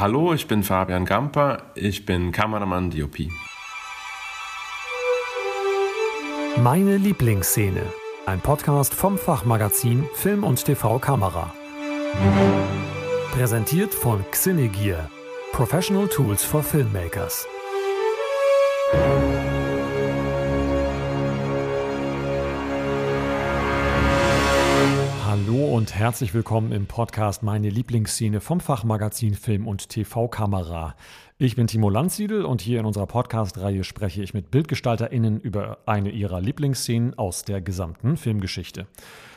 Hallo, ich bin Fabian Gamper, ich bin Kameramann DOP. Meine Lieblingsszene. Ein Podcast vom Fachmagazin Film und TV Kamera. Präsentiert von Xinegear. Professional Tools for Filmmakers. Und herzlich willkommen im Podcast Meine Lieblingsszene vom Fachmagazin Film und TV Kamera. Ich bin Timo Landsiedel und hier in unserer Podcast-Reihe spreche ich mit BildgestalterInnen über eine ihrer Lieblingsszenen aus der gesamten Filmgeschichte.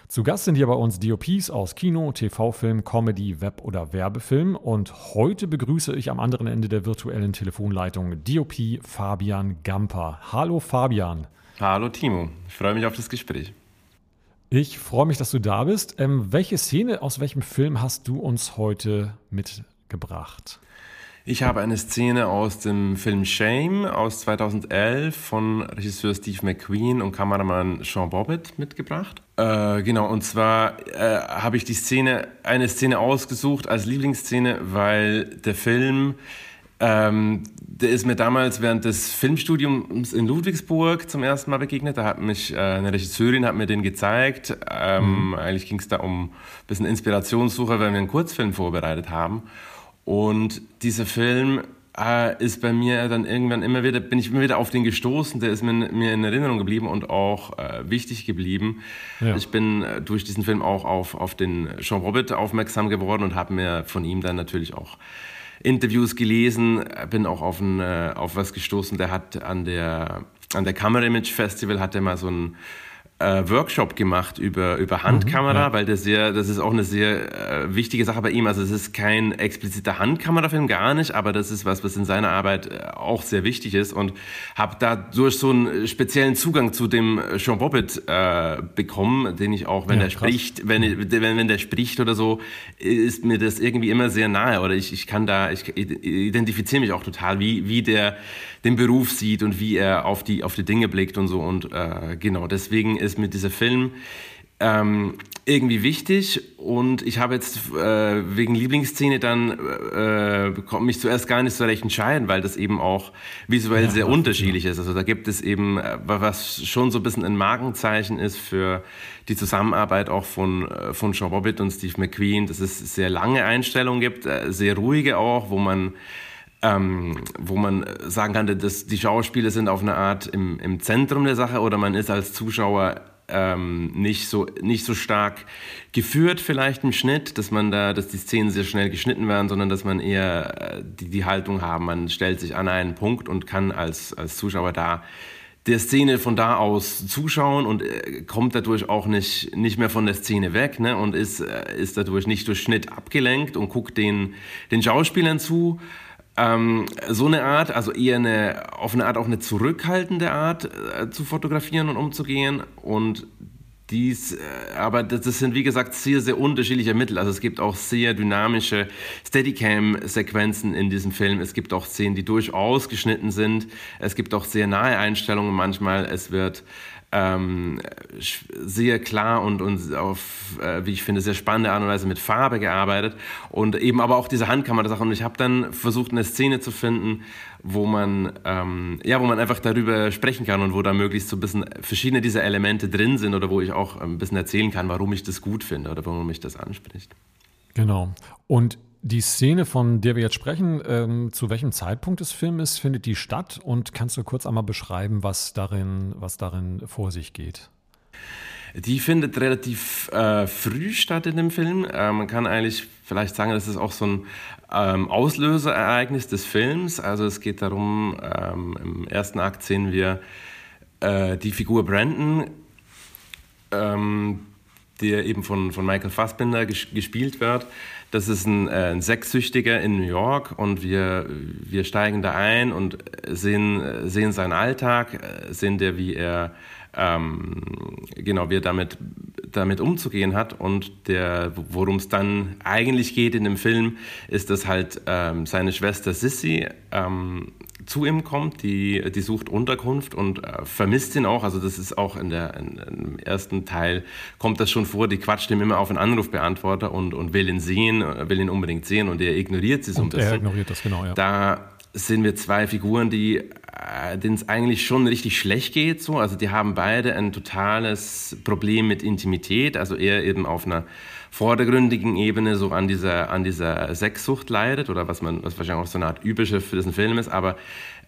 Zu Gast sind hier bei uns DOPs aus Kino, TV-Film, Comedy, Web- oder Werbefilm und heute begrüße ich am anderen Ende der virtuellen Telefonleitung DOP Fabian Gamper. Hallo Fabian. Hallo Timo, ich freue mich auf das Gespräch. Ich freue mich, dass du da bist. Ähm, welche Szene aus welchem Film hast du uns heute mitgebracht? Ich habe eine Szene aus dem Film Shame aus 2011 von Regisseur Steve McQueen und Kameramann Sean Bobbitt mitgebracht. Äh, genau, und zwar äh, habe ich die Szene, eine Szene ausgesucht als Lieblingsszene, weil der Film ähm, der ist mir damals während des Filmstudiums in Ludwigsburg zum ersten Mal begegnet. Da hat mich äh, eine Regisseurin hat mir den gezeigt. Ähm, mhm. Eigentlich ging es da um ein bisschen Inspirationssuche, weil wir einen Kurzfilm vorbereitet haben. Und dieser Film äh, ist bei mir dann irgendwann immer wieder, bin ich immer wieder auf den gestoßen, der ist mir, mir in Erinnerung geblieben und auch äh, wichtig geblieben. Ja. Ich bin äh, durch diesen Film auch auf, auf den Jean Robert aufmerksam geworden und habe mir von ihm dann natürlich auch Interviews gelesen, bin auch auf, ein, äh, auf was gestoßen, der hat an der, an der Camera Image Festival hat er mal so ein äh, Workshop gemacht über, über Handkamera, mhm, ja. weil das sehr, das ist auch eine sehr äh, wichtige Sache bei ihm. Also es ist kein expliziter Handkamerafilm, gar nicht, aber das ist was, was in seiner Arbeit äh, auch sehr wichtig ist und habe dadurch so einen speziellen Zugang zu dem Sean Bobbitt äh, bekommen, den ich auch, wenn ja, er spricht, wenn, wenn, wenn der spricht oder so, ist mir das irgendwie immer sehr nahe oder ich, ich kann da, ich identifiziere mich auch total, wie, wie der den Beruf sieht und wie er auf die, auf die Dinge blickt und so. Und äh, genau, deswegen ist mir dieser Film ähm, irgendwie wichtig und ich habe jetzt äh, wegen Lieblingsszene dann äh, mich zuerst gar nicht so recht entscheiden, weil das eben auch visuell ja, sehr unterschiedlich ist. Also da gibt es eben, äh, was schon so ein bisschen ein Markenzeichen ist für die Zusammenarbeit auch von, äh, von Sean Bobbitt und Steve McQueen, dass es sehr lange Einstellungen gibt, äh, sehr ruhige auch, wo man ähm, wo man sagen kann, dass die Schauspieler sind auf eine Art im, im Zentrum der Sache oder man ist als Zuschauer ähm, nicht so nicht so stark geführt vielleicht im Schnitt, dass man da, dass die Szenen sehr schnell geschnitten werden, sondern dass man eher äh, die, die Haltung haben, man stellt sich an einen Punkt und kann als als Zuschauer da der Szene von da aus zuschauen und äh, kommt dadurch auch nicht, nicht mehr von der Szene weg ne? und ist, äh, ist dadurch nicht durch Schnitt abgelenkt und guckt den, den Schauspielern zu, ähm, so eine Art, also eher eine, auf eine Art auch eine zurückhaltende Art äh, zu fotografieren und umzugehen. Und dies, äh, aber das, sind wie gesagt sehr, sehr unterschiedliche Mittel. Also es gibt auch sehr dynamische Steadicam-Sequenzen in diesem Film. Es gibt auch Szenen, die durchaus geschnitten sind. Es gibt auch sehr nahe Einstellungen manchmal. Es wird ähm, sehr klar und, und auf, äh, wie ich finde, sehr spannende Art und Weise mit Farbe gearbeitet und eben aber auch diese Handkamera-Sache. Und ich habe dann versucht, eine Szene zu finden, wo man, ähm, ja, wo man einfach darüber sprechen kann und wo da möglichst so ein bisschen verschiedene dieser Elemente drin sind oder wo ich auch ein bisschen erzählen kann, warum ich das gut finde oder warum mich das anspricht. Genau. Und die Szene, von der wir jetzt sprechen, ähm, zu welchem Zeitpunkt des Films findet die statt? Und kannst du kurz einmal beschreiben, was darin, was darin vor sich geht? Die findet relativ äh, früh statt in dem Film. Äh, man kann eigentlich vielleicht sagen, das ist auch so ein ähm, Auslöserereignis des Films. Also es geht darum, ähm, im ersten Akt sehen wir äh, die Figur Brandon, ähm, der eben von, von Michael Fassbinder ges gespielt wird. Das ist ein, äh, ein Sexsüchtiger in New York und wir, wir steigen da ein und sehen, sehen seinen Alltag, sehen der, wie er ähm, genau, wie er damit, damit umzugehen hat. Und der, worum es dann eigentlich geht in dem Film, ist, dass halt ähm, seine Schwester Sissy, ähm, zu ihm kommt, die, die sucht Unterkunft und äh, vermisst ihn auch. Also das ist auch in der, in, im ersten Teil kommt das schon vor, die quatscht ihm immer auf einen Anrufbeantworter und, und will ihn sehen, will ihn unbedingt sehen und er ignoriert sie so und ein bisschen. Er ignoriert das, genau, ja. Da sind wir zwei Figuren, die äh, denen es eigentlich schon richtig schlecht geht. So. Also die haben beide ein totales Problem mit Intimität. Also er eben auf einer vordergründigen Ebene so an dieser, an dieser Sexsucht leidet oder was man, was wahrscheinlich auch so eine Art Überschrift für diesen Film ist, aber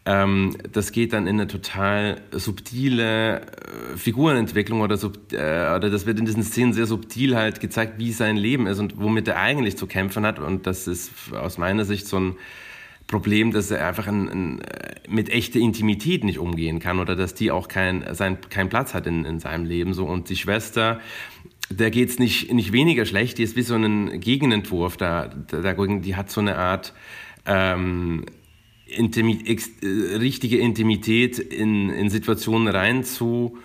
ähm, das geht dann in eine total subtile äh, Figurenentwicklung oder, sub, äh, oder das wird in diesen Szenen sehr subtil halt gezeigt, wie sein Leben ist und womit er eigentlich zu kämpfen hat und das ist aus meiner Sicht so ein Problem, dass er einfach ein, ein, mit echter Intimität nicht umgehen kann oder dass die auch keinen kein Platz hat in, in seinem Leben so und die Schwester der geht es nicht, nicht weniger schlecht, die ist wie so ein Gegenentwurf. Da, da, die hat so eine Art ähm, Intimi ex, äh, richtige Intimität in, in Situationen rein zu,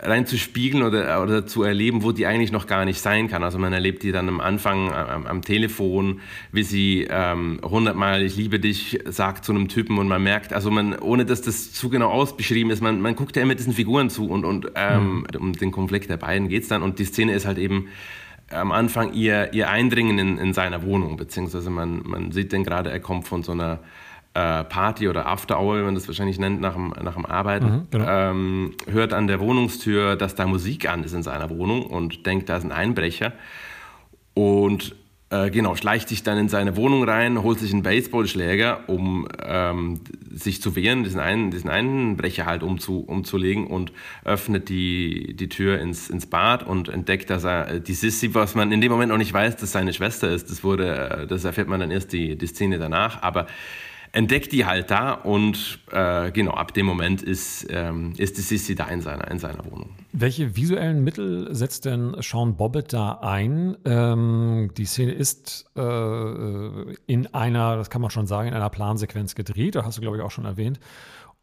reinzuspiegeln oder, oder zu erleben, wo die eigentlich noch gar nicht sein kann. Also man erlebt die dann am Anfang am, am Telefon, wie sie ähm, hundertmal ich liebe dich sagt zu einem Typen und man merkt, also man, ohne dass das zu genau ausbeschrieben ist, man, man guckt ja immer diesen Figuren zu und, und ähm, mhm. um den Konflikt der beiden geht's dann und die Szene ist halt eben am Anfang ihr, ihr Eindringen in, in seiner Wohnung, beziehungsweise man, man sieht den gerade, er kommt von so einer äh, Party oder After Hour, wie man das wahrscheinlich nennt, nach dem, nach dem Arbeiten, mhm, genau. ähm, hört an der Wohnungstür, dass da Musik an ist in seiner Wohnung und denkt, da ist ein Einbrecher. Und äh, genau, schleicht sich dann in seine Wohnung rein, holt sich einen Baseballschläger, um ähm, sich zu wehren, diesen, einen, diesen Einbrecher halt umzu, umzulegen und öffnet die, die Tür ins, ins Bad und entdeckt, dass er die Sissy, was man in dem Moment noch nicht weiß, dass seine Schwester ist, das wurde, äh, das erfährt man dann erst die, die Szene danach, aber entdeckt die halt da und äh, genau, ab dem Moment ist, ähm, ist die Sissy da in seiner, in seiner Wohnung. Welche visuellen Mittel setzt denn Sean Bobbitt da ein? Ähm, die Szene ist äh, in einer, das kann man schon sagen, in einer Plansequenz gedreht, da hast du, glaube ich, auch schon erwähnt.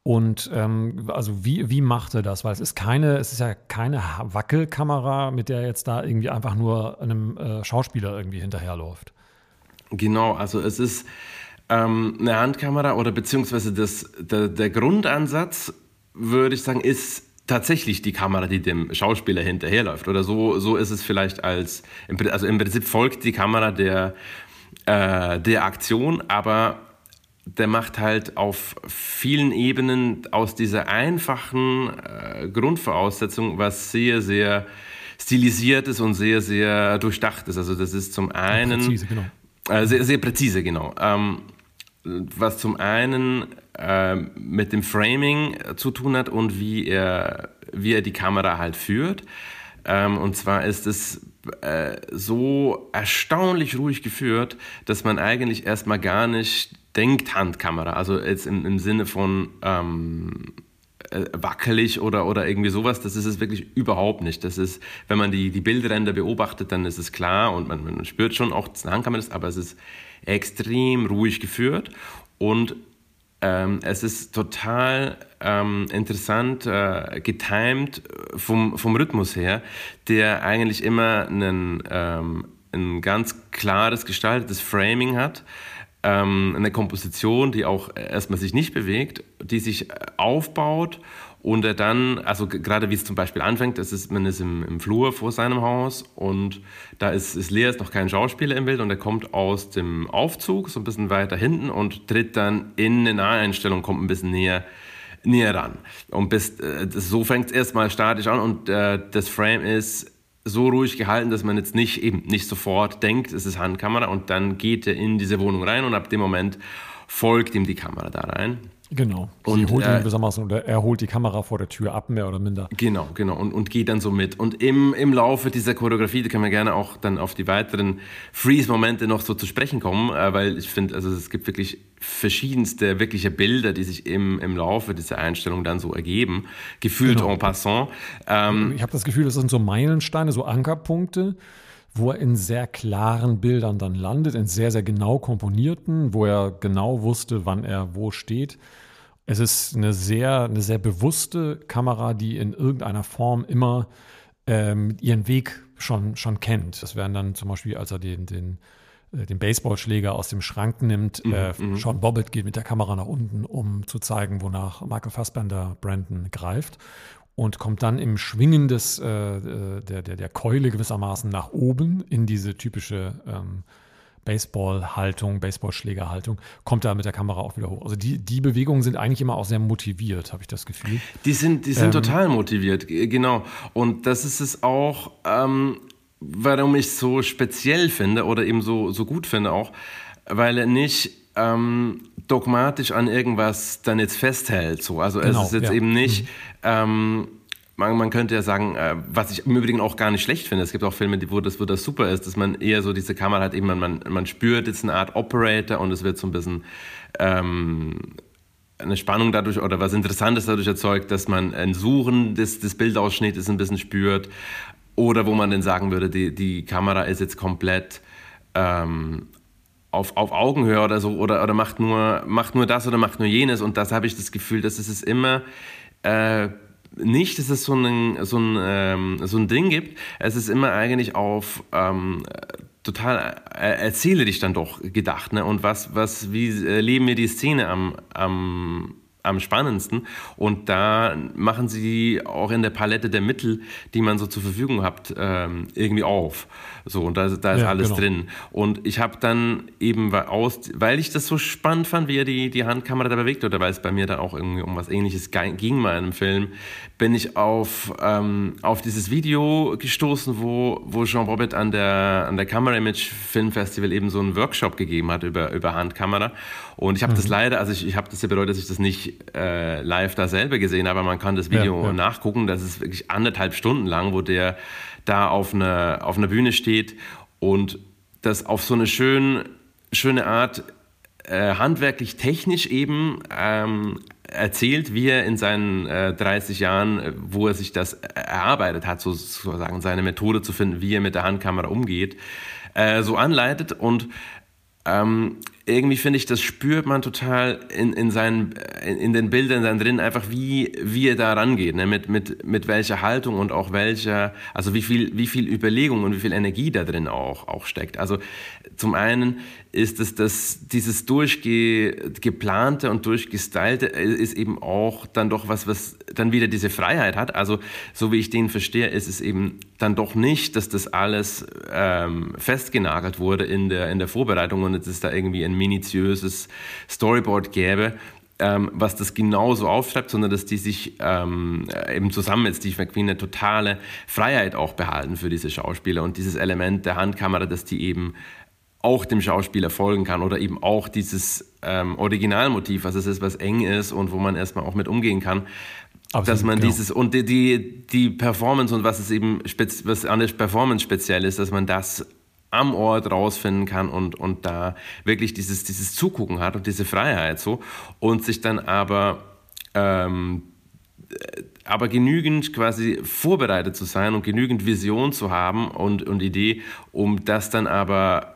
Und ähm, also wie, wie macht er das? Weil es ist keine, es ist ja keine Wackelkamera, mit der jetzt da irgendwie einfach nur einem äh, Schauspieler irgendwie hinterherläuft. Genau, also es ist ähm, eine Handkamera oder beziehungsweise das, der, der Grundansatz, würde ich sagen, ist tatsächlich die Kamera, die dem Schauspieler hinterherläuft. Oder so, so ist es vielleicht als, also im Prinzip folgt die Kamera der, äh, der Aktion, aber der macht halt auf vielen Ebenen aus dieser einfachen äh, Grundvoraussetzung was sehr, sehr stilisiert ist und sehr, sehr durchdacht ist. Also das ist zum einen... Präzise, genau. Äh, sehr, sehr präzise, genau. Ähm, was zum einen äh, mit dem Framing zu tun hat und wie er, wie er die Kamera halt führt. Ähm, und zwar ist es äh, so erstaunlich ruhig geführt, dass man eigentlich erstmal gar nicht denkt Handkamera. Also jetzt im, im Sinne von ähm, äh, wackelig oder, oder irgendwie sowas, das ist es wirklich überhaupt nicht. Das ist, wenn man die, die Bildränder beobachtet, dann ist es klar und man, man spürt schon auch, dass eine Handkamera ist, aber es ist extrem ruhig geführt. Und ähm, es ist total ähm, interessant äh, getimed vom, vom Rhythmus her, der eigentlich immer einen, ähm, ein ganz klares gestaltetes Framing hat ähm, eine Komposition, die auch erstmal sich nicht bewegt, die sich aufbaut und er dann, also gerade wie es zum Beispiel anfängt, das ist, man ist im, im Flur vor seinem Haus und da ist, ist leer, ist noch kein Schauspieler im Bild und er kommt aus dem Aufzug so ein bisschen weiter hinten und tritt dann in eine Naheinstellung, kommt ein bisschen näher näher ran. Und bis, äh, so fängt es erstmal statisch an und äh, das Frame ist so ruhig gehalten, dass man jetzt nicht eben nicht sofort denkt, es ist Handkamera und dann geht er in diese Wohnung rein und ab dem Moment folgt ihm die Kamera da rein. Genau. Und, holt ihn äh, gewissermaßen, oder er holt die Kamera vor der Tür ab, mehr oder minder. Genau, genau. Und, und geht dann so mit. Und im, im Laufe dieser Choreografie, da können wir gerne auch dann auf die weiteren Freeze-Momente noch so zu sprechen kommen, äh, weil ich finde, also es gibt wirklich verschiedenste wirkliche Bilder, die sich im, im Laufe dieser Einstellung dann so ergeben, gefühlt genau. en passant. Ähm, ich habe das Gefühl, das sind so Meilensteine, so Ankerpunkte wo er in sehr klaren Bildern dann landet, in sehr, sehr genau komponierten, wo er genau wusste, wann er wo steht. Es ist eine sehr, eine sehr bewusste Kamera, die in irgendeiner Form immer ähm, ihren Weg schon, schon kennt. Das wären dann zum Beispiel, als er den, den äh, den Baseballschläger aus dem Schrank nimmt. Mhm, äh, mhm. Sean Bobbitt geht mit der Kamera nach unten, um zu zeigen, wonach Michael Fassbender Brandon greift und kommt dann im Schwingen des, äh, äh, der, der, der Keule gewissermaßen nach oben in diese typische ähm, Baseball-Haltung, Baseballschlägerhaltung, kommt da mit der Kamera auch wieder hoch. Also die, die Bewegungen sind eigentlich immer auch sehr motiviert, habe ich das Gefühl. Die sind, die sind ähm, total motiviert, genau. Und das ist es auch, ähm, warum ich es so speziell finde oder eben so, so gut finde auch, weil er nicht ähm, dogmatisch an irgendwas dann jetzt festhält. So. Also genau, es ist jetzt ja. eben nicht, mhm. Ähm, man, man, könnte ja sagen, äh, was ich im Übrigen auch gar nicht schlecht finde. Es gibt auch Filme, wo das, wo das super ist, dass man eher so diese Kamera hat, eben man, man spürt jetzt eine Art Operator und es wird so ein bisschen ähm, eine Spannung dadurch oder was Interessantes dadurch erzeugt, dass man ein Suchen des, des Bildausschnittes ein bisschen spürt. Oder wo man dann sagen würde, die, die Kamera ist jetzt komplett ähm, auf, auf Augenhöhe oder so oder, oder macht, nur, macht nur das oder macht nur jenes. Und das habe ich das Gefühl, dass es immer äh, nicht, dass es so ein, so, ein, ähm, so ein Ding gibt. Es ist immer eigentlich auf ähm, total äh, erzählerisch dann doch gedacht. Ne? Und was, was, wie erleben wir die Szene am, am am spannendsten. Und da machen sie auch in der Palette der Mittel, die man so zur Verfügung hat, ähm, irgendwie auf. So, und da, da ist ja, alles genau. drin. Und ich habe dann eben, aus, weil ich das so spannend fand, wie er die, die Handkamera da bewegt, oder weil es bei mir dann auch irgendwie um was ähnliches ging mal in einem Film, bin ich auf, ähm, auf dieses Video gestoßen, wo, wo Jean Robert an der, an der Camera Image Film Festival eben so einen Workshop gegeben hat über, über Handkamera. Und ich habe mhm. das leider, also ich, ich habe das ja bedeutet, dass ich das nicht äh, live da selber gesehen habe, aber man kann das Video ja, ja. nachgucken. Das ist wirklich anderthalb Stunden lang, wo der da auf einer auf einer Bühne steht und das auf so eine schön, schöne Art äh, handwerklich technisch eben ähm, erzählt, wie er in seinen äh, 30 Jahren, äh, wo er sich das erarbeitet hat, sozusagen seine Methode zu finden, wie er mit der Handkamera umgeht, äh, so anleitet und ähm, irgendwie finde ich, das spürt man total in, in, seinen, in, den Bildern dann drin, einfach wie, wie er da rangeht, ne? mit, mit, mit welcher Haltung und auch welcher, also wie viel, wie viel Überlegung und wie viel Energie da drin auch, auch steckt. Also zum einen ist es, dass dieses durchgeplante und durchgestylte ist eben auch dann doch was, was dann wieder diese Freiheit hat. Also so wie ich den verstehe, ist es eben dann doch nicht, dass das alles ähm, festgenagelt wurde in der, in der Vorbereitung und es ist da irgendwie ein minutiöses Storyboard gäbe, ähm, was das genauso aufschreibt, sondern dass die sich ähm, eben zusammen mit Steve McQueen eine totale Freiheit auch behalten für diese Schauspieler und dieses Element der Handkamera, dass die eben auch dem Schauspieler folgen kann oder eben auch dieses ähm, Originalmotiv, was es ist, was eng ist und wo man erstmal auch mit umgehen kann. Absolut, dass man genau. dieses und die, die, die Performance und was es eben was an der Performance speziell ist, dass man das am Ort rausfinden kann und, und da wirklich dieses, dieses Zugucken hat und diese Freiheit so und sich dann aber ähm, aber genügend quasi vorbereitet zu sein und genügend Vision zu haben und, und Idee, um das dann aber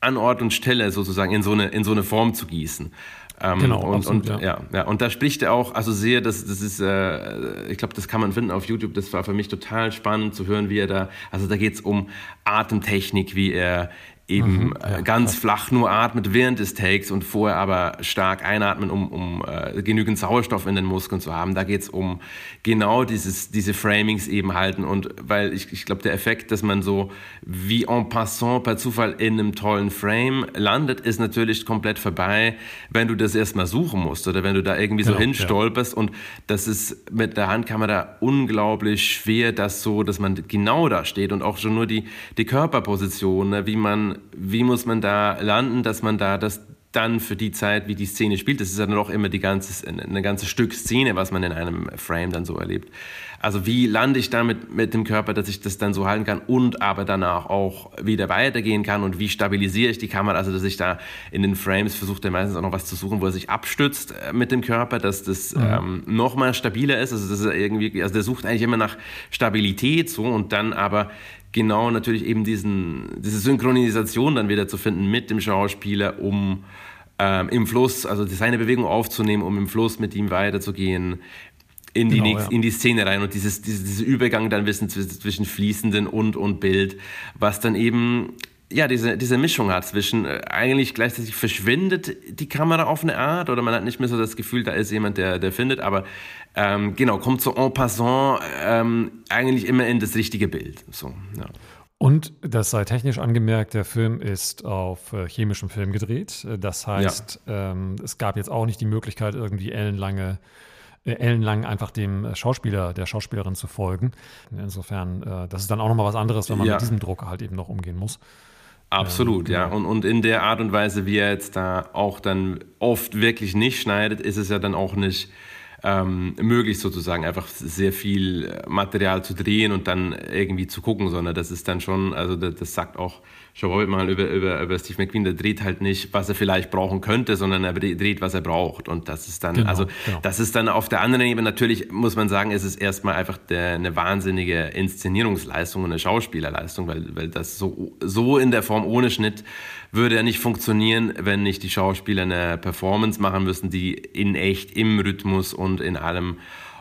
an Ort und Stelle sozusagen in so eine, in so eine Form zu gießen. Ähm, genau, und, absolut, und, ja. ja. Und da spricht er auch, also sehr, das, das ist, äh, ich glaube, das kann man finden auf YouTube, das war für mich total spannend zu hören, wie er da, also da geht es um Atemtechnik, wie er eben mhm, ja, ganz krass. flach nur atmet während des Takes und vorher aber stark einatmen, um, um äh, genügend Sauerstoff in den Muskeln zu haben. Da geht es um genau dieses, diese Framings eben halten und weil ich, ich glaube, der Effekt, dass man so wie en passant per Zufall in einem tollen Frame landet, ist natürlich komplett vorbei, wenn du das erstmal suchen musst oder wenn du da irgendwie so genau, hinstolperst ja. und das ist mit der Handkamera unglaublich schwer, das so, dass man genau da steht und auch schon nur die, die Körperposition, ne, wie man wie muss man da landen, dass man da das dann für die Zeit, wie die Szene spielt, das ist ja dann auch immer die ganze, eine ganze Stück Szene, was man in einem Frame dann so erlebt. Also wie lande ich damit mit dem Körper, dass ich das dann so halten kann und aber danach auch wieder weitergehen kann und wie stabilisiere ich die Kamera, also dass ich da in den Frames versuche, meistens auch noch was zu suchen, wo er sich abstützt äh, mit dem Körper, dass das mhm. ähm, noch mal stabiler ist, also das ist irgendwie, also der sucht eigentlich immer nach Stabilität so und dann aber genau natürlich eben diesen, diese Synchronisation dann wieder zu finden mit dem Schauspieler, um ähm, im Fluss, also seine Bewegung aufzunehmen, um im Fluss mit ihm weiterzugehen in die, genau, nächste, ja. in die Szene rein und dieses, dieses, dieser Übergang dann wissen zwischen fließenden und und Bild, was dann eben ja, diese, diese Mischung hat zwischen äh, eigentlich gleichzeitig verschwindet die Kamera auf eine Art oder man hat nicht mehr so das Gefühl, da ist jemand, der, der findet, aber ähm, genau, kommt so en passant ähm, eigentlich immer in das richtige Bild. So, ja. Und das sei technisch angemerkt, der Film ist auf äh, chemischem Film gedreht. Das heißt, ja. ähm, es gab jetzt auch nicht die Möglichkeit, irgendwie ellenlange äh, ellenlang einfach dem Schauspieler, der Schauspielerin zu folgen. Insofern, äh, das ist dann auch nochmal was anderes, wenn man ja. mit diesem Druck halt eben noch umgehen muss. Absolut, ähm, ja. Genau. Und, und in der Art und Weise, wie er jetzt da auch dann oft wirklich nicht schneidet, ist es ja dann auch nicht ähm, möglich sozusagen einfach sehr viel Material zu drehen und dann irgendwie zu gucken, sondern das ist dann schon, also das, das sagt auch Schau mal über, über, über Steve McQueen, der dreht halt nicht, was er vielleicht brauchen könnte, sondern er dreht, was er braucht. Und das ist dann, genau, also genau. das ist dann auf der anderen Ebene natürlich, muss man sagen, ist es erstmal einfach der, eine wahnsinnige Inszenierungsleistung und eine Schauspielerleistung, weil, weil das so, so in der Form ohne Schnitt würde ja nicht funktionieren, wenn nicht die Schauspieler eine Performance machen müssen, die in echt, im Rhythmus und in allem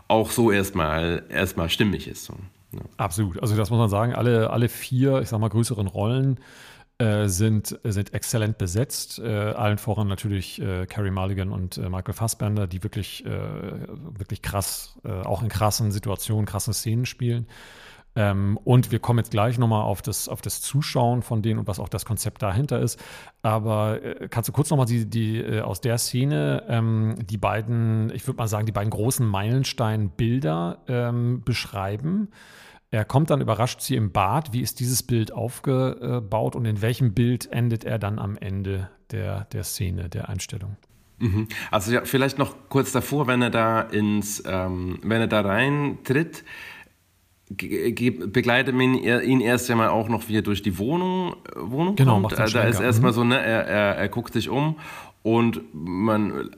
auch so erstmal, erstmal stimmig ist. So. Ja. Absolut. Also das muss man sagen, alle, alle vier, ich sag mal, größeren Rollen äh, sind, sind exzellent besetzt. Äh, allen voran natürlich äh, Carrie Mulligan und äh, Michael Fassbender, die wirklich, äh, wirklich krass, auch in krassen Situationen, krassen Szenen spielen. Ähm, und wir kommen jetzt gleich nochmal auf das, auf das Zuschauen von denen und was auch das Konzept dahinter ist. Aber äh, kannst du kurz nochmal die, die, äh, aus der Szene ähm, die beiden, ich würde mal sagen, die beiden großen Meilenstein-Bilder ähm, beschreiben? Er kommt dann überrascht sie im Bad. Wie ist dieses Bild aufgebaut und in welchem Bild endet er dann am Ende der, der Szene, der Einstellung? Mhm. Also ja, vielleicht noch kurz davor, wenn er da ins, ähm, wenn er da reintritt, begleitet ihn, ihn erst einmal auch noch, wie er durch die Wohnung, äh, Wohnung genau, kommt. Da ist erstmal mhm. so, ne, er, er, er guckt sich um und man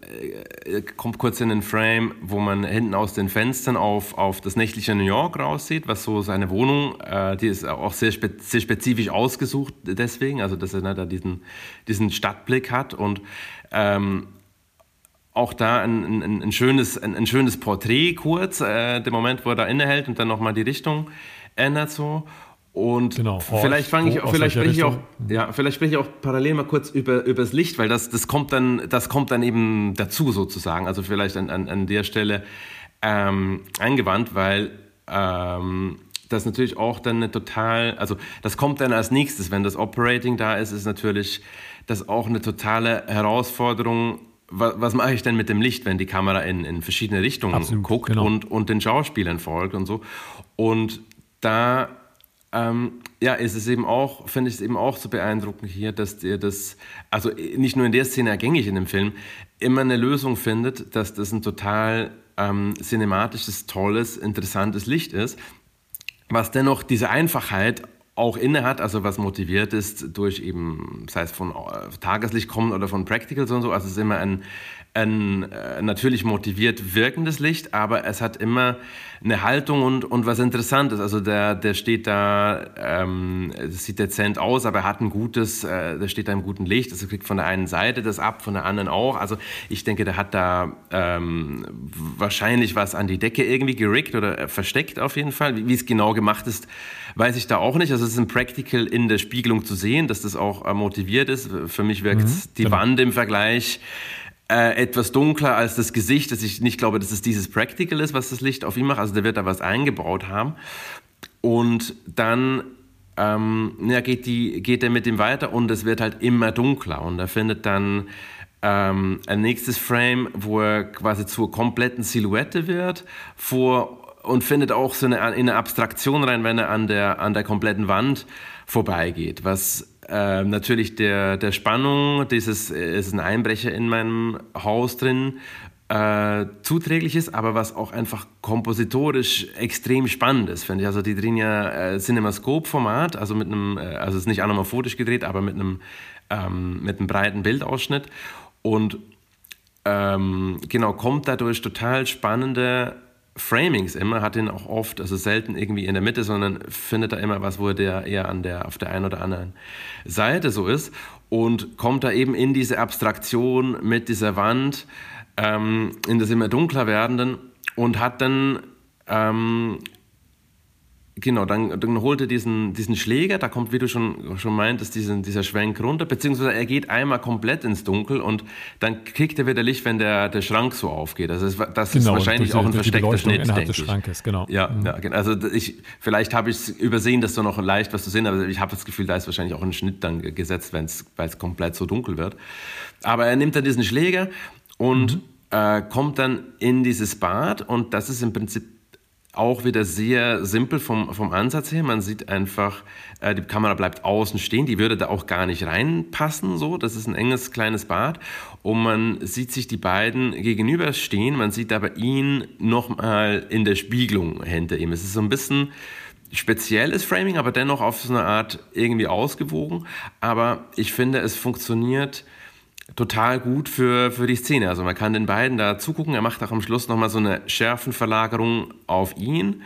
äh, kommt kurz in den Frame, wo man hinten aus den Fenstern auf, auf das nächtliche New York raussieht, was so seine Wohnung, äh, die ist auch sehr, spe sehr spezifisch ausgesucht deswegen, also dass er ne, da diesen, diesen Stadtblick hat und ähm, auch da ein, ein, ein schönes, ein, ein, schönes Porträt kurz, äh, der Moment, wo er da innehält und dann nochmal die Richtung ändert so. Und genau, vielleicht fange ich, vielleicht spreche ich auch, ja, vielleicht spreche ich auch parallel mal kurz über, über das Licht, weil das, das kommt dann, das kommt dann eben dazu sozusagen. Also vielleicht an, an, an der Stelle ähm, eingewandt, weil ähm, das natürlich auch dann eine total, also das kommt dann als nächstes, wenn das Operating da ist, ist natürlich das auch eine totale Herausforderung. Was, was mache ich denn mit dem Licht, wenn die Kamera in, in verschiedene Richtungen Absolut, guckt genau. und, und den Schauspielern folgt und so? Und da ähm, ja, ist es eben auch, finde ich es eben auch so beeindruckend hier, dass der das, also nicht nur in der Szene ergängig in dem Film, immer eine Lösung findet, dass das ein total ähm, cinematisches, tolles, interessantes Licht ist, was dennoch diese Einfachheit auch inne hat, also was motiviert ist durch eben, sei es von äh, Tageslicht kommen oder von Practicals und so, also es ist immer ein, ein äh, natürlich motiviert wirkendes Licht, aber es hat immer eine Haltung und, und was Interessantes. Also der, der steht da, ähm, das sieht dezent aus, aber er hat ein gutes, äh, der steht da im guten Licht. Also kriegt von der einen Seite das ab, von der anderen auch. Also ich denke, der hat da ähm, wahrscheinlich was an die Decke irgendwie gerickt oder versteckt auf jeden Fall. Wie, wie es genau gemacht ist, weiß ich da auch nicht. Also es ist ein Practical in der Spiegelung zu sehen, dass das auch äh, motiviert ist. Für mich wirkt mhm, die genau. Wand im Vergleich äh, etwas dunkler als das Gesicht, dass ich nicht glaube, dass es dieses Practical ist, was das Licht auf ihn macht. Also der wird da was eingebaut haben. Und dann ähm, ja, geht, die, geht er mit ihm weiter und es wird halt immer dunkler. Und er findet dann ähm, ein nächstes Frame, wo er quasi zur kompletten Silhouette wird vor, und findet auch so eine, in eine Abstraktion rein, wenn er an der, an der kompletten Wand vorbeigeht, was äh, natürlich der, der Spannung, dieses ist ein Einbrecher in meinem Haus drin, äh, zuträglich ist, aber was auch einfach kompositorisch extrem spannend ist, finde ich. Also die drehen ja äh, Cinemascope-Format, also mit einem, äh, also es ist nicht anamorphotisch gedreht, aber mit einem, ähm, mit einem breiten Bildausschnitt und ähm, genau, kommt dadurch total spannende Framings immer, hat ihn auch oft, also selten irgendwie in der Mitte, sondern findet da immer was, wo der eher an der, auf der einen oder anderen Seite so ist und kommt da eben in diese Abstraktion mit dieser Wand, ähm, in das immer dunkler werdenden und hat dann ähm, Genau, dann, dann holt er diesen, diesen Schläger, da kommt, wie du schon, schon meintest, diesen, dieser Schwenk runter, beziehungsweise er geht einmal komplett ins Dunkel und dann kriegt er wieder Licht, wenn der, der Schrank so aufgeht. Also das, das genau, ist wahrscheinlich die, auch ein versteckter Schnitt, denke ich. Schrankes, genau. Ja, mhm. ja, genau. also ich, vielleicht habe ich es übersehen, dass du noch leicht was zu sehen, aber ich habe das Gefühl, da ist wahrscheinlich auch ein Schnitt dann gesetzt, weil es komplett so dunkel wird. Aber er nimmt dann diesen Schläger und mhm. äh, kommt dann in dieses Bad und das ist im Prinzip auch wieder sehr simpel vom, vom Ansatz her. Man sieht einfach, äh, die Kamera bleibt außen stehen, die würde da auch gar nicht reinpassen. So, das ist ein enges kleines Bad und man sieht sich die beiden gegenüberstehen. Man sieht aber ihn nochmal in der Spiegelung hinter ihm. Es ist so ein bisschen spezielles Framing, aber dennoch auf so eine Art irgendwie ausgewogen. Aber ich finde, es funktioniert total gut für, für die Szene. Also man kann den beiden da zugucken. Er macht auch am Schluss nochmal so eine Schärfenverlagerung auf ihn.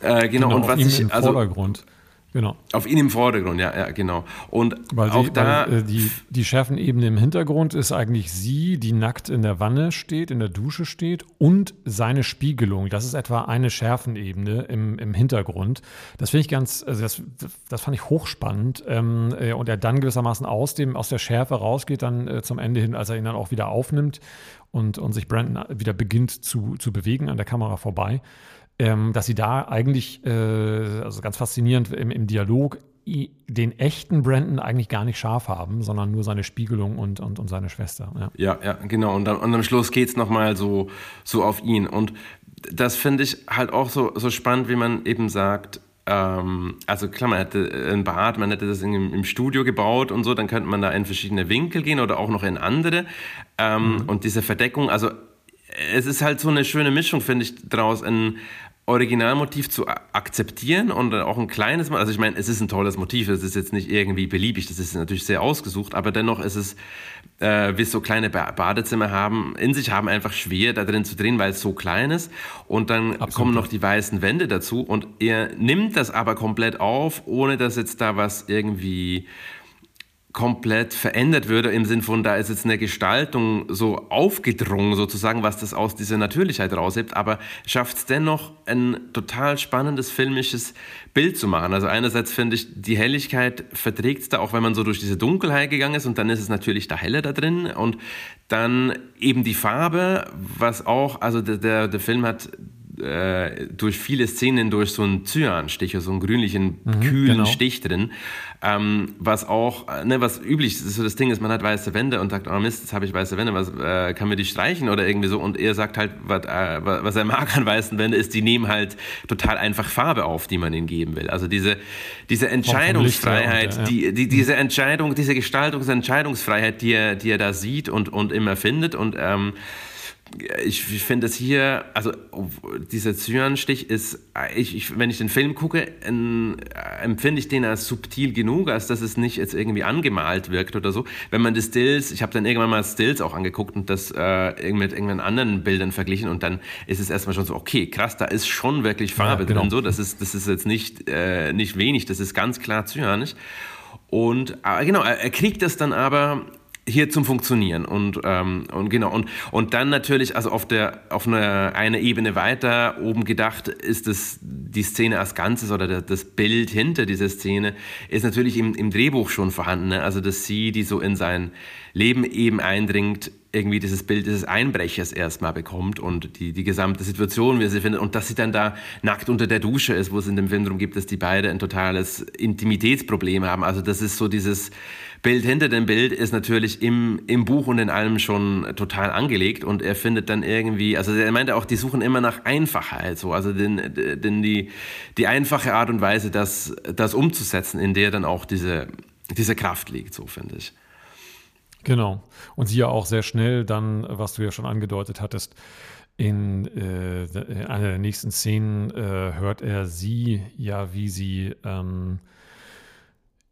Äh, genau, genau, und was ich. Im also, Vordergrund. Genau. Auf ihn im Vordergrund, ja, ja, genau. Und weil auch da. Weil, äh, die, die Schärfenebene im Hintergrund ist eigentlich sie, die nackt in der Wanne steht, in der Dusche steht und seine Spiegelung. Das ist etwa eine Schärfenebene im, im Hintergrund. Das finde ich ganz, also das, das fand ich hochspannend. Ähm, äh, und er dann gewissermaßen aus, dem, aus der Schärfe rausgeht, dann äh, zum Ende hin, als er ihn dann auch wieder aufnimmt und, und sich Brandon wieder beginnt zu, zu bewegen an der Kamera vorbei ähm, dass sie da eigentlich, äh, also ganz faszinierend im, im Dialog, den echten Brandon eigentlich gar nicht scharf haben, sondern nur seine Spiegelung und, und, und seine Schwester. Ja, ja, ja genau. Und, dann, und am Schluss geht es nochmal so, so auf ihn. Und das finde ich halt auch so, so spannend, wie man eben sagt, ähm, also klar, man hätte ein Bad, man hätte das im, im, Studio gebaut und so, dann könnte man da in verschiedene Winkel gehen oder auch noch in andere. Ähm, mhm. Und diese Verdeckung, also es ist halt so eine schöne Mischung, finde ich, daraus ein Originalmotiv zu akzeptieren und auch ein kleines Mal, also ich meine, es ist ein tolles Motiv, es ist jetzt nicht irgendwie beliebig, das ist natürlich sehr ausgesucht, aber dennoch ist es, äh, wie so kleine Badezimmer haben, in sich haben einfach schwer da drin zu drehen, weil es so klein ist und dann Absolut. kommen noch die weißen Wände dazu und er nimmt das aber komplett auf, ohne dass jetzt da was irgendwie komplett verändert würde im Sinn von, da ist jetzt eine Gestaltung so aufgedrungen sozusagen, was das aus dieser Natürlichkeit raushebt, aber schafft es dennoch ein total spannendes filmisches Bild zu machen. Also einerseits finde ich, die Helligkeit verträgt es da, auch wenn man so durch diese Dunkelheit gegangen ist und dann ist es natürlich da heller da drin und dann eben die Farbe, was auch, also der, der, der Film hat äh, durch viele Szenen durch so einen Cyanstich, also so einen grünlichen, mhm, kühlen genau. Stich drin. Ähm, was auch, äh, ne, was üblich ist, so das Ding ist, man hat weiße Wände und sagt, oh Mist, jetzt habe ich weiße Wände, was, äh, kann mir die streichen oder irgendwie so. Und er sagt halt, was, äh, was er mag an weißen Wänden ist, die nehmen halt total einfach Farbe auf, die man ihnen geben will. Also diese, diese Entscheidungsfreiheit, ja. die, die, diese Entscheidung, diese Gestaltungsentscheidungsfreiheit, die er, die er da sieht und, und immer findet und ähm, ich finde es hier, also dieser Cyanstich ist, ich, ich, wenn ich den Film gucke, in, empfinde ich den als subtil genug, als dass es nicht jetzt irgendwie angemalt wirkt oder so. Wenn man die Stills, ich habe dann irgendwann mal Stills auch angeguckt und das äh, mit irgendwelchen anderen Bildern verglichen und dann ist es erstmal schon so, okay, krass, da ist schon wirklich Farbe ja, genau. drin. So, das ist, das ist jetzt nicht, äh, nicht wenig, das ist ganz klar cyanisch. Und äh, genau, er kriegt das dann aber hier zum Funktionieren und, ähm, und genau und, und dann natürlich also auf der auf einer eine Ebene weiter oben gedacht ist es die Szene als Ganzes oder das Bild hinter dieser Szene ist natürlich im, im Drehbuch schon vorhanden ne? also dass sie die so in sein Leben eben eindringt irgendwie dieses Bild dieses Einbrechers erstmal bekommt und die, die gesamte Situation, wie sie findet, und dass sie dann da nackt unter der Dusche ist, wo es in dem Film darum gibt, dass die beide ein totales Intimitätsproblem haben. Also das ist so dieses Bild hinter dem Bild ist natürlich im, im Buch und in allem schon total angelegt und er findet dann irgendwie, also er meinte auch, die suchen immer nach Einfachheit, so, also den, den, die, die einfache Art und Weise, das, das umzusetzen, in der dann auch diese, diese Kraft liegt, so finde ich. Genau. Und sie ja auch sehr schnell dann, was du ja schon angedeutet hattest, in, äh, in einer der nächsten Szenen äh, hört er sie ja, wie sie ähm,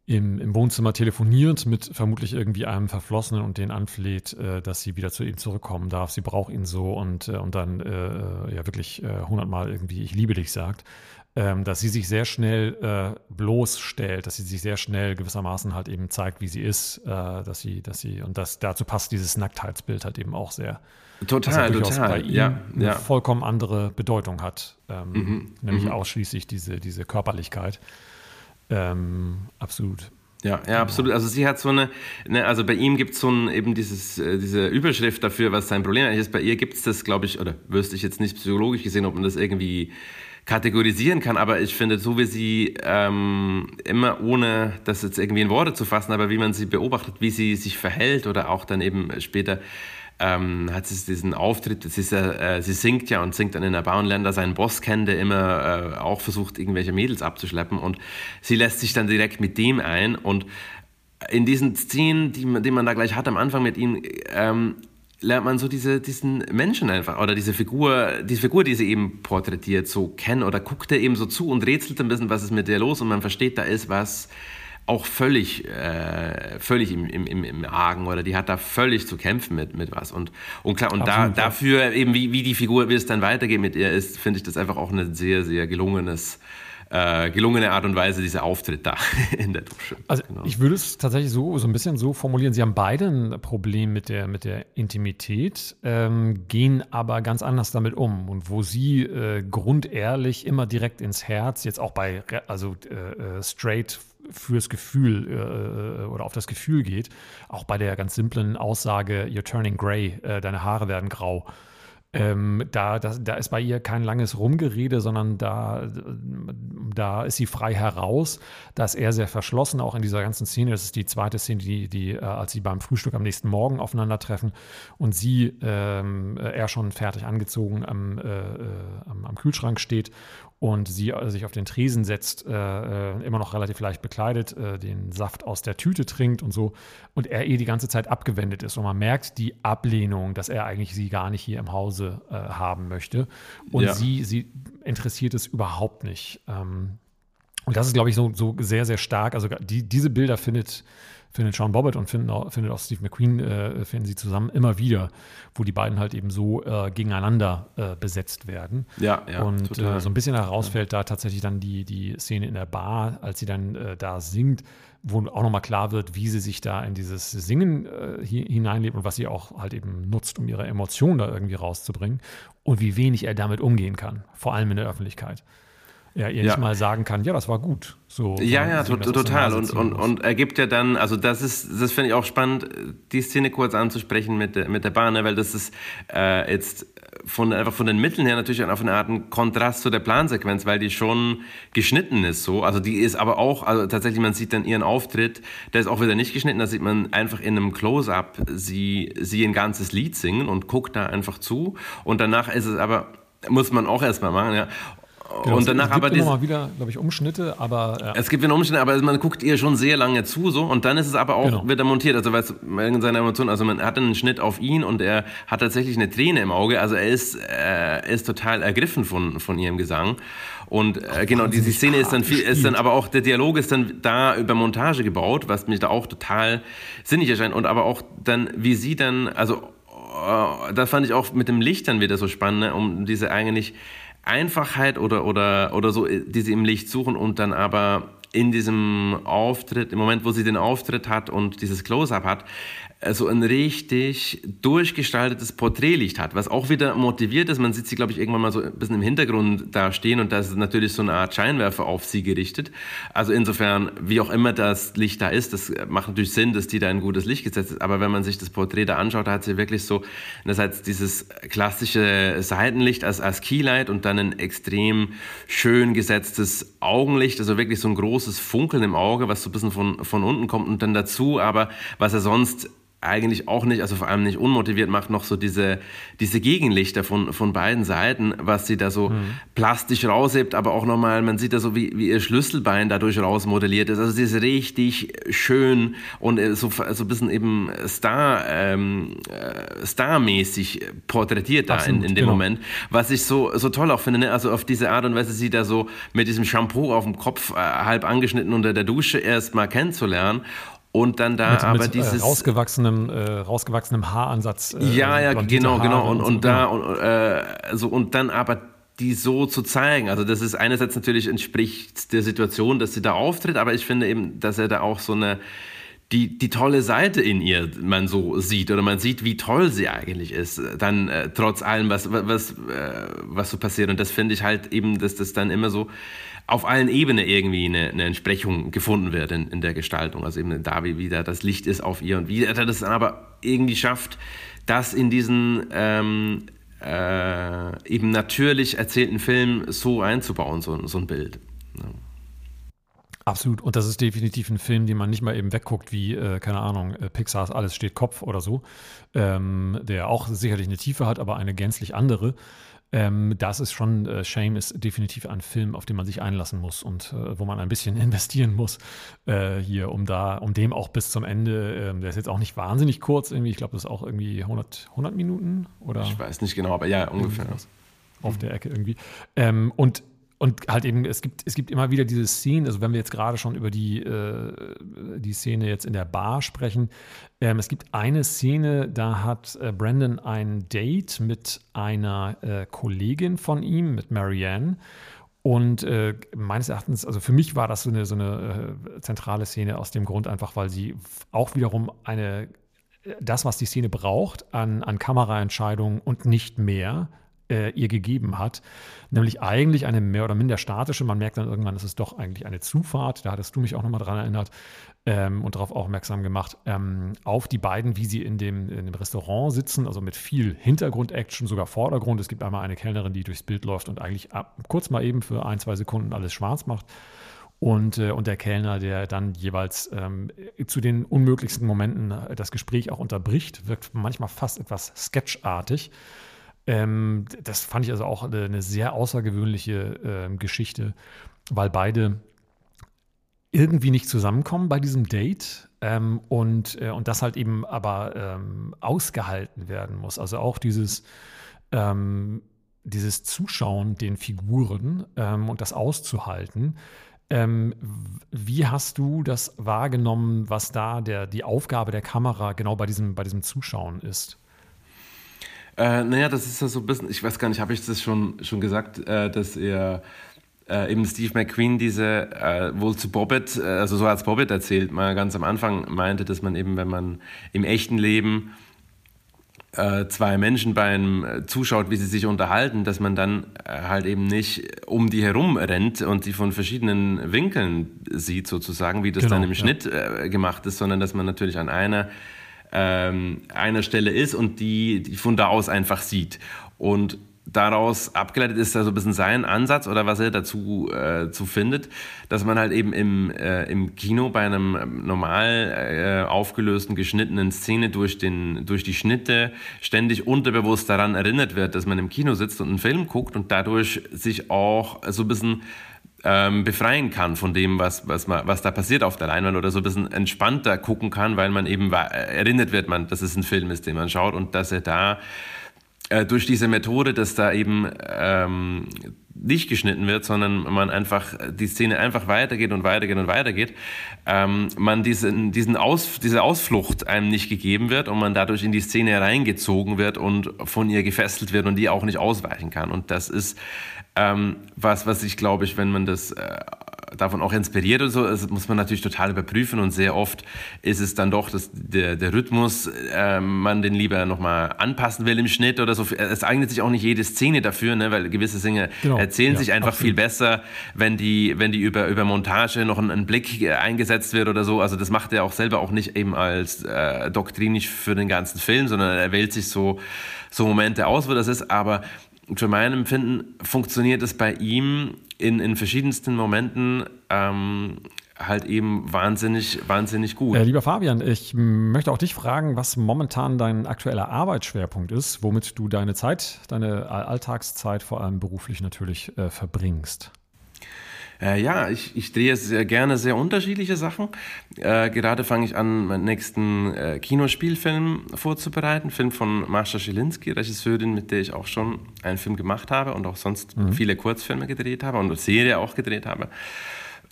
im, im, Wohnzimmer telefoniert mit vermutlich irgendwie einem Verflossenen und den anfleht, äh, dass sie wieder zu ihm zurückkommen darf. Sie braucht ihn so und, äh, und dann äh, ja wirklich äh, hundertmal irgendwie Ich liebe dich sagt. Ähm, dass sie sich sehr schnell äh, bloßstellt, dass sie sich sehr schnell gewissermaßen halt eben zeigt, wie sie ist, äh, dass sie, dass sie, und das, dazu passt dieses Nacktheitsbild halt eben auch sehr. Total, total. Bei ihm ja, eine ja. vollkommen andere Bedeutung hat, ähm, mhm, nämlich mhm. ausschließlich diese, diese Körperlichkeit. Ähm, absolut. Ja, ja, absolut. Also sie hat so eine, ne, also bei ihm gibt es so ein, eben dieses, äh, diese Überschrift dafür, was sein Problem eigentlich ist. Bei ihr gibt es das, glaube ich, oder wüsste ich jetzt nicht psychologisch gesehen, ob man das irgendwie kategorisieren kann, aber ich finde, so wie sie ähm, immer ohne das jetzt irgendwie in Worte zu fassen, aber wie man sie beobachtet, wie sie sich verhält oder auch dann eben später ähm, hat sie diesen Auftritt, sie, äh, sie singt ja und singt dann in der Bauernländer seinen Boss kennen, der immer äh, auch versucht, irgendwelche Mädels abzuschleppen und sie lässt sich dann direkt mit dem ein und in diesen Szenen, die, die man da gleich hat am Anfang mit ihm, ähm, lernt man so diese, diesen Menschen einfach oder diese Figur, diese Figur, die sie eben porträtiert, so kennen oder guckt er eben so zu und rätselt ein bisschen, was ist mit der los und man versteht, da ist was auch völlig, äh, völlig im, im, im Argen oder die hat da völlig zu kämpfen mit, mit was. Und, und klar, und da, dafür eben, wie, wie die Figur, wie es dann weitergeht mit ihr ist, finde ich das einfach auch ein sehr, sehr gelungenes äh, gelungene Art und Weise dieser Auftritt da in der Dusche. Also genau. ich würde es tatsächlich so, so ein bisschen so formulieren. Sie haben beide ein Problem mit der, mit der Intimität, ähm, gehen aber ganz anders damit um. Und wo sie äh, grundehrlich immer direkt ins Herz, jetzt auch bei, also äh, äh straight fürs Gefühl äh, oder auf das Gefühl geht, auch bei der ganz simplen Aussage, you're turning gray, äh, deine Haare werden grau. Ähm, da, da, da ist bei ihr kein langes Rumgerede, sondern da, da ist sie frei heraus. Da ist er sehr verschlossen, auch in dieser ganzen Szene. Das ist die zweite Szene, die, die äh, als sie beim Frühstück am nächsten Morgen aufeinandertreffen und sie, ähm, er schon fertig angezogen am, äh, äh am, am Kühlschrank steht und sie äh, sich auf den Tresen setzt, äh, äh, immer noch relativ leicht bekleidet, äh, den Saft aus der Tüte trinkt und so und er ihr die ganze Zeit abgewendet ist und man merkt die Ablehnung, dass er eigentlich sie gar nicht hier im Hause äh, haben möchte und ja. sie, sie interessiert es überhaupt nicht. Ähm, und das ist, glaube ich, so, so sehr, sehr stark. Also die, diese Bilder findet findet Sean Bobbitt und finden auch, findet auch Steve McQueen, äh, finden sie zusammen immer wieder, wo die beiden halt eben so äh, gegeneinander äh, besetzt werden. Ja, ja. Und äh, so ein bisschen herausfällt ja. da tatsächlich dann die, die Szene in der Bar, als sie dann äh, da singt, wo auch nochmal klar wird, wie sie sich da in dieses Singen äh, hineinlebt und was sie auch halt eben nutzt, um ihre Emotionen da irgendwie rauszubringen und wie wenig er damit umgehen kann, vor allem in der Öffentlichkeit ja, ihr ja. nicht mal sagen kann, ja, das war gut. So, ja, ja, to total. Und, und, und er gibt ja dann, also das ist, das finde ich auch spannend, die Szene kurz anzusprechen mit, der, mit der Bahn, ne, weil das ist äh, jetzt von, einfach von den Mitteln her natürlich auf eine Art ein Kontrast zu der Plansequenz, weil die schon geschnitten ist so. Also die ist aber auch, also tatsächlich, man sieht dann ihren Auftritt, der ist auch wieder nicht geschnitten, da sieht man einfach in einem Close-Up sie, sie ein ganzes Lied singen und guckt da einfach zu. Und danach ist es aber muss man auch erstmal machen, ja. Genau, und danach es gibt aber immer mal wieder, glaube ich, Umschnitte, aber ja. es gibt wieder Umschnitte, aber man guckt ihr schon sehr lange zu, so und dann ist es aber auch genau. wieder montiert, also weil in seiner Emotion, also man hat einen Schnitt auf ihn und er hat tatsächlich eine Träne im Auge, also er ist, äh, ist total ergriffen von von ihrem Gesang. Und äh, genau diese Szene ist dann viel, ist dann aber auch der Dialog ist dann da über Montage gebaut, was mich da auch total sinnig erscheint. Und aber auch dann wie sie dann, also äh, das fand ich auch mit dem Licht dann wieder so spannend, ne, um diese eigentlich Einfachheit oder, oder, oder so, die sie im Licht suchen und dann aber in diesem Auftritt, im Moment, wo sie den Auftritt hat und dieses Close-up hat, so ein richtig durchgestaltetes Porträtlicht hat, was auch wieder motiviert ist. Man sieht sie, glaube ich, irgendwann mal so ein bisschen im Hintergrund da stehen und da ist natürlich so eine Art Scheinwerfer auf sie gerichtet. Also insofern, wie auch immer das Licht da ist, das macht natürlich Sinn, dass die da ein gutes Licht gesetzt ist. Aber wenn man sich das Porträt da anschaut, da hat sie wirklich so einerseits dieses klassische Seitenlicht als, als Keylight und dann ein extrem schön gesetztes Augenlicht, also wirklich so ein großes Funkeln im Auge, was so ein bisschen von, von unten kommt und dann dazu aber, was er sonst eigentlich auch nicht, also vor allem nicht unmotiviert macht, noch so diese, diese Gegenlichter von, von beiden Seiten, was sie da so mhm. plastisch raushebt, aber auch nochmal, man sieht da so, wie, wie ihr Schlüsselbein dadurch rausmodelliert ist. Also sie ist richtig schön und äh, so, so ein bisschen eben Star, ähm, äh, starmäßig porträtiert da Absolut, in, in dem genau. Moment. Was ich so, so toll auch finde, ne? also auf diese Art und Weise sie da so mit diesem Shampoo auf dem Kopf äh, halb angeschnitten unter der Dusche erst mal kennenzulernen und dann da mit, aber mit, äh, dieses äh, rausgewachsenem, äh, rausgewachsenem Haaransatz. Äh, ja, ja, genau, genau. Und, und da und, äh, so und dann aber die so zu zeigen. Also das ist einerseits natürlich entspricht der Situation, dass sie da auftritt, aber ich finde eben, dass er da auch so eine die, die tolle Seite in ihr man so sieht oder man sieht, wie toll sie eigentlich ist, dann äh, trotz allem, was, was, äh, was so passiert. Und das finde ich halt eben, dass das dann immer so auf allen Ebenen irgendwie eine, eine Entsprechung gefunden wird in, in der Gestaltung. Also eben da, wie wieder das Licht ist auf ihr und wie er das dann aber irgendwie schafft, das in diesen ähm, äh, eben natürlich erzählten Film so einzubauen, so, so ein Bild. Absolut. Und das ist definitiv ein Film, den man nicht mal eben wegguckt, wie, äh, keine Ahnung, äh, Pixars Alles steht Kopf oder so, ähm, der auch sicherlich eine Tiefe hat, aber eine gänzlich andere. Ähm, das ist schon, äh, Shame ist definitiv ein Film, auf den man sich einlassen muss und äh, wo man ein bisschen investieren muss äh, hier, um da, um dem auch bis zum Ende, ähm, der ist jetzt auch nicht wahnsinnig kurz irgendwie, ich glaube, das ist auch irgendwie 100, 100 Minuten oder? Ich weiß nicht genau, aber ja, ungefähr. Auf der Ecke irgendwie. Ähm, und und halt eben, es gibt, es gibt immer wieder diese Szenen, also wenn wir jetzt gerade schon über die, äh, die Szene jetzt in der Bar sprechen, ähm, es gibt eine Szene, da hat äh, Brandon ein Date mit einer äh, Kollegin von ihm, mit Marianne. Und äh, meines Erachtens, also für mich war das so eine, so eine äh, zentrale Szene aus dem Grund einfach, weil sie auch wiederum eine, äh, das, was die Szene braucht, an, an Kameraentscheidungen und nicht mehr, äh, ihr gegeben hat. Nämlich eigentlich eine mehr oder minder statische. Man merkt dann irgendwann, es ist doch eigentlich eine Zufahrt. Da hattest du mich auch nochmal dran erinnert ähm, und darauf aufmerksam gemacht, ähm, auf die beiden, wie sie in dem, in dem Restaurant sitzen, also mit viel Hintergrund-Action, sogar Vordergrund. Es gibt einmal eine Kellnerin, die durchs Bild läuft und eigentlich ab, kurz mal eben für ein, zwei Sekunden alles schwarz macht. Und, äh, und der Kellner, der dann jeweils ähm, zu den unmöglichsten Momenten das Gespräch auch unterbricht, wirkt manchmal fast etwas sketchartig. Ähm, das fand ich also auch eine, sehr außergewöhnliche äh, Geschichte, weil beide irgendwie nicht zusammenkommen bei diesem Date ähm, und, äh, und das halt eben aber ähm, ausgehalten werden muss. Also auch dieses, ähm, dieses Zuschauen den Figuren ähm, und das auszuhalten. Ähm, wie hast du das wahrgenommen, was da der, die Aufgabe der Kamera genau bei diesem, bei diesem Zuschauen ist? Äh, naja, das ist ja so ein bisschen, ich weiß gar nicht, habe ich das schon, schon gesagt, äh, dass er äh, eben Steve McQueen diese äh, wohl zu Bobbit, äh, also so als Bobbit erzählt, mal ganz am Anfang meinte, dass man eben, wenn man im echten Leben äh, zwei Menschen beim äh, zuschaut, wie sie sich unterhalten, dass man dann halt eben nicht um die herum rennt und sie von verschiedenen Winkeln sieht, sozusagen, wie das genau, dann im ja. Schnitt gemacht ist, sondern dass man natürlich an einer ähm, einer Stelle ist und die, die von da aus einfach sieht. Und daraus abgeleitet ist da so ein bisschen sein Ansatz oder was er dazu äh, zu findet, dass man halt eben im, äh, im Kino bei einem ähm, normal äh, aufgelösten, geschnittenen Szene durch, den, durch die Schnitte ständig unterbewusst daran erinnert wird, dass man im Kino sitzt und einen Film guckt und dadurch sich auch so ein bisschen ähm, befreien kann von dem, was, was, man, was da passiert auf der Leinwand oder so ein bisschen entspannter gucken kann, weil man eben erinnert wird, man, dass es ein Film ist, den man schaut und dass er da äh, durch diese Methode, dass da eben ähm, nicht geschnitten wird, sondern man einfach die Szene einfach weitergeht und weitergeht und weitergeht, ähm, man diesen, diesen Aus, diese Ausflucht einem nicht gegeben wird und man dadurch in die Szene reingezogen wird und von ihr gefesselt wird und die auch nicht ausweichen kann. Und das ist ähm, was, was ich glaube ich, wenn man das äh, davon auch inspiriert oder so, das muss man natürlich total überprüfen und sehr oft ist es dann doch, dass der, der Rhythmus, äh, man den lieber nochmal anpassen will im Schnitt oder so. Es eignet sich auch nicht jede Szene dafür, ne, weil gewisse Dinge genau. erzählen ja, sich einfach absolut. viel besser, wenn die, wenn die über, über Montage noch ein, ein, Blick äh, eingesetzt wird oder so. Also das macht er auch selber auch nicht eben als äh, doktrinisch für den ganzen Film, sondern er wählt sich so, so Momente aus, wo das ist. Aber für mein Empfinden funktioniert es bei ihm in, in verschiedensten Momenten ähm, halt eben wahnsinnig, wahnsinnig gut. Äh, lieber Fabian, ich möchte auch dich fragen, was momentan dein aktueller Arbeitsschwerpunkt ist, womit du deine Zeit, deine Alltagszeit vor allem beruflich natürlich äh, verbringst. Äh, ja, ich, ich drehe sehr gerne sehr unterschiedliche Sachen. Äh, gerade fange ich an, meinen nächsten äh, Kinospielfilm vorzubereiten. Film von Marsha Schilinski, Regisseurin, mit der ich auch schon einen Film gemacht habe und auch sonst mhm. viele Kurzfilme gedreht habe und eine Serie auch gedreht habe.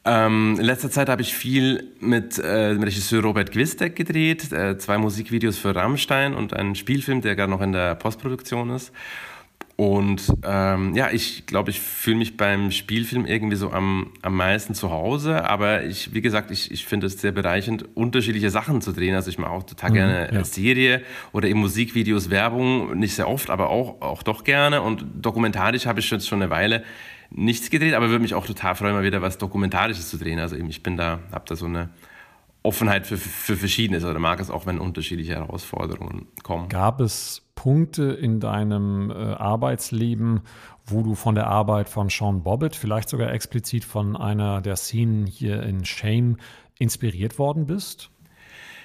Ähm, in letzter Zeit habe ich viel mit äh, dem Regisseur Robert Gwistek gedreht, äh, zwei Musikvideos für Rammstein und einen Spielfilm, der gerade noch in der Postproduktion ist. Und ähm, ja, ich glaube, ich fühle mich beim Spielfilm irgendwie so am, am meisten zu Hause. Aber ich, wie gesagt, ich, ich finde es sehr bereichend, unterschiedliche Sachen zu drehen. Also ich mache auch total mhm, gerne ja. Serie oder eben Musikvideos, Werbung, nicht sehr oft, aber auch, auch doch gerne. Und dokumentarisch habe ich jetzt schon eine Weile nichts gedreht, aber würde mich auch total freuen, mal wieder was Dokumentarisches zu drehen. Also eben, ich bin da, habe da so eine Offenheit für, für Verschiedenes oder mag es auch, wenn unterschiedliche Herausforderungen kommen. Gab es Punkte in deinem äh, Arbeitsleben, wo du von der Arbeit von Sean Bobbitt, vielleicht sogar explizit von einer der Szenen hier in Shame, inspiriert worden bist?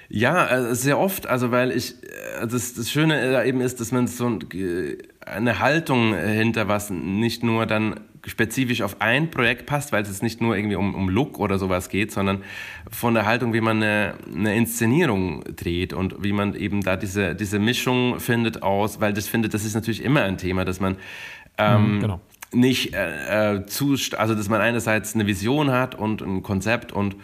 Ja, äh, sehr oft. Also, weil ich, äh, das, das Schöne da eben ist, dass man so eine Haltung hinter was nicht nur dann spezifisch auf ein Projekt passt, weil es nicht nur irgendwie um, um Look oder sowas geht, sondern von der Haltung, wie man eine, eine Inszenierung dreht und wie man eben da diese, diese Mischung findet aus, weil das findet, das ist natürlich immer ein Thema, dass man ähm, mhm, genau. nicht äh, äh zu, also dass man einerseits eine Vision hat und ein Konzept und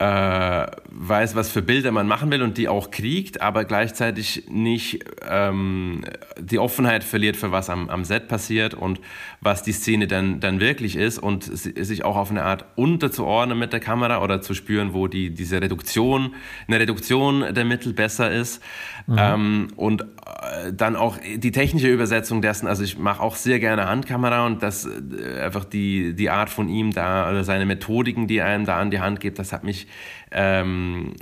äh, weiß, was für Bilder man machen will und die auch kriegt, aber gleichzeitig nicht ähm, die Offenheit verliert für was am, am Set passiert und was die Szene dann, dann wirklich ist und sich auch auf eine Art unterzuordnen mit der Kamera oder zu spüren, wo die, diese Reduktion, eine Reduktion der Mittel besser ist. Mhm. Ähm, und äh, dann auch die technische Übersetzung dessen, also ich mache auch sehr gerne Handkamera und das äh, einfach die, die Art von ihm da oder seine Methodiken, die er einem da an die Hand gibt, das hat mich ähm,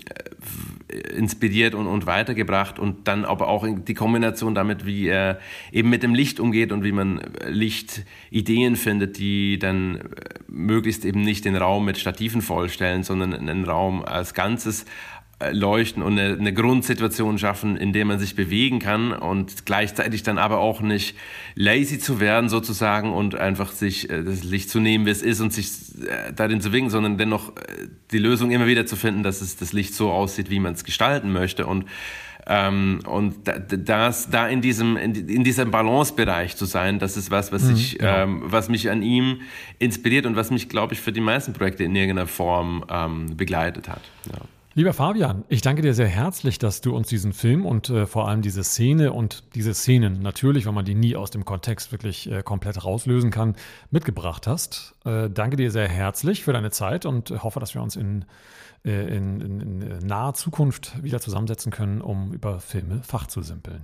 inspiriert und, und weitergebracht und dann aber auch die Kombination damit, wie er eben mit dem Licht umgeht und wie man Lichtideen findet, die dann möglichst eben nicht den Raum mit Stativen vollstellen, sondern einen Raum als Ganzes leuchten und eine, eine, Grundsituation schaffen, in der man sich bewegen kann und gleichzeitig dann aber auch nicht lazy zu werden sozusagen und einfach sich äh, das Licht zu nehmen, wie es ist und sich äh, darin zu bewegen, sondern dennoch die Lösung immer wieder zu finden, dass es das Licht so aussieht, wie man es gestalten möchte und ähm, und das, da in diesem, in, diesem Balancebereich zu sein, das ist was, was mhm, ich, genau. ähm, was mich an ihm inspiriert und was mich, glaube ich, für die meisten Projekte in irgendeiner Form ähm, begleitet hat. Ja. Lieber Fabian, ich danke dir sehr herzlich, dass du uns diesen Film und äh, vor allem diese Szene und diese Szenen, natürlich, weil man die nie aus dem Kontext wirklich äh, komplett rauslösen kann, mitgebracht hast. Äh, danke dir sehr herzlich für deine Zeit und hoffe, dass wir uns in, äh, in, in, in naher Zukunft wieder zusammensetzen können, um über Filme fachzusimpeln.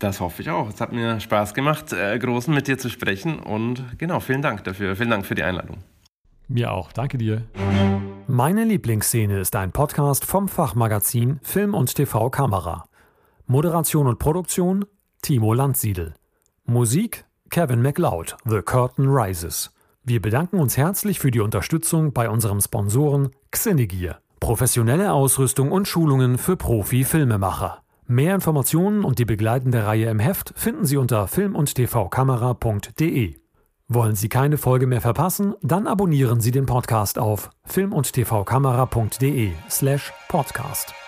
Das hoffe ich auch. Es hat mir Spaß gemacht, äh, Großen mit dir zu sprechen und genau, vielen Dank dafür. Vielen Dank für die Einladung. Mir auch. Danke dir. Meine Lieblingsszene ist ein Podcast vom Fachmagazin Film und TV Kamera. Moderation und Produktion Timo Landsiedel. Musik Kevin MacLeod, The Curtain Rises. Wir bedanken uns herzlich für die Unterstützung bei unserem Sponsoren Xenegear. Professionelle Ausrüstung und Schulungen für Profi-Filmemacher. Mehr Informationen und die begleitende Reihe im Heft finden Sie unter film- und tvkamera.de. Wollen Sie keine Folge mehr verpassen? Dann abonnieren Sie den Podcast auf film- und tvkamera.de slash podcast.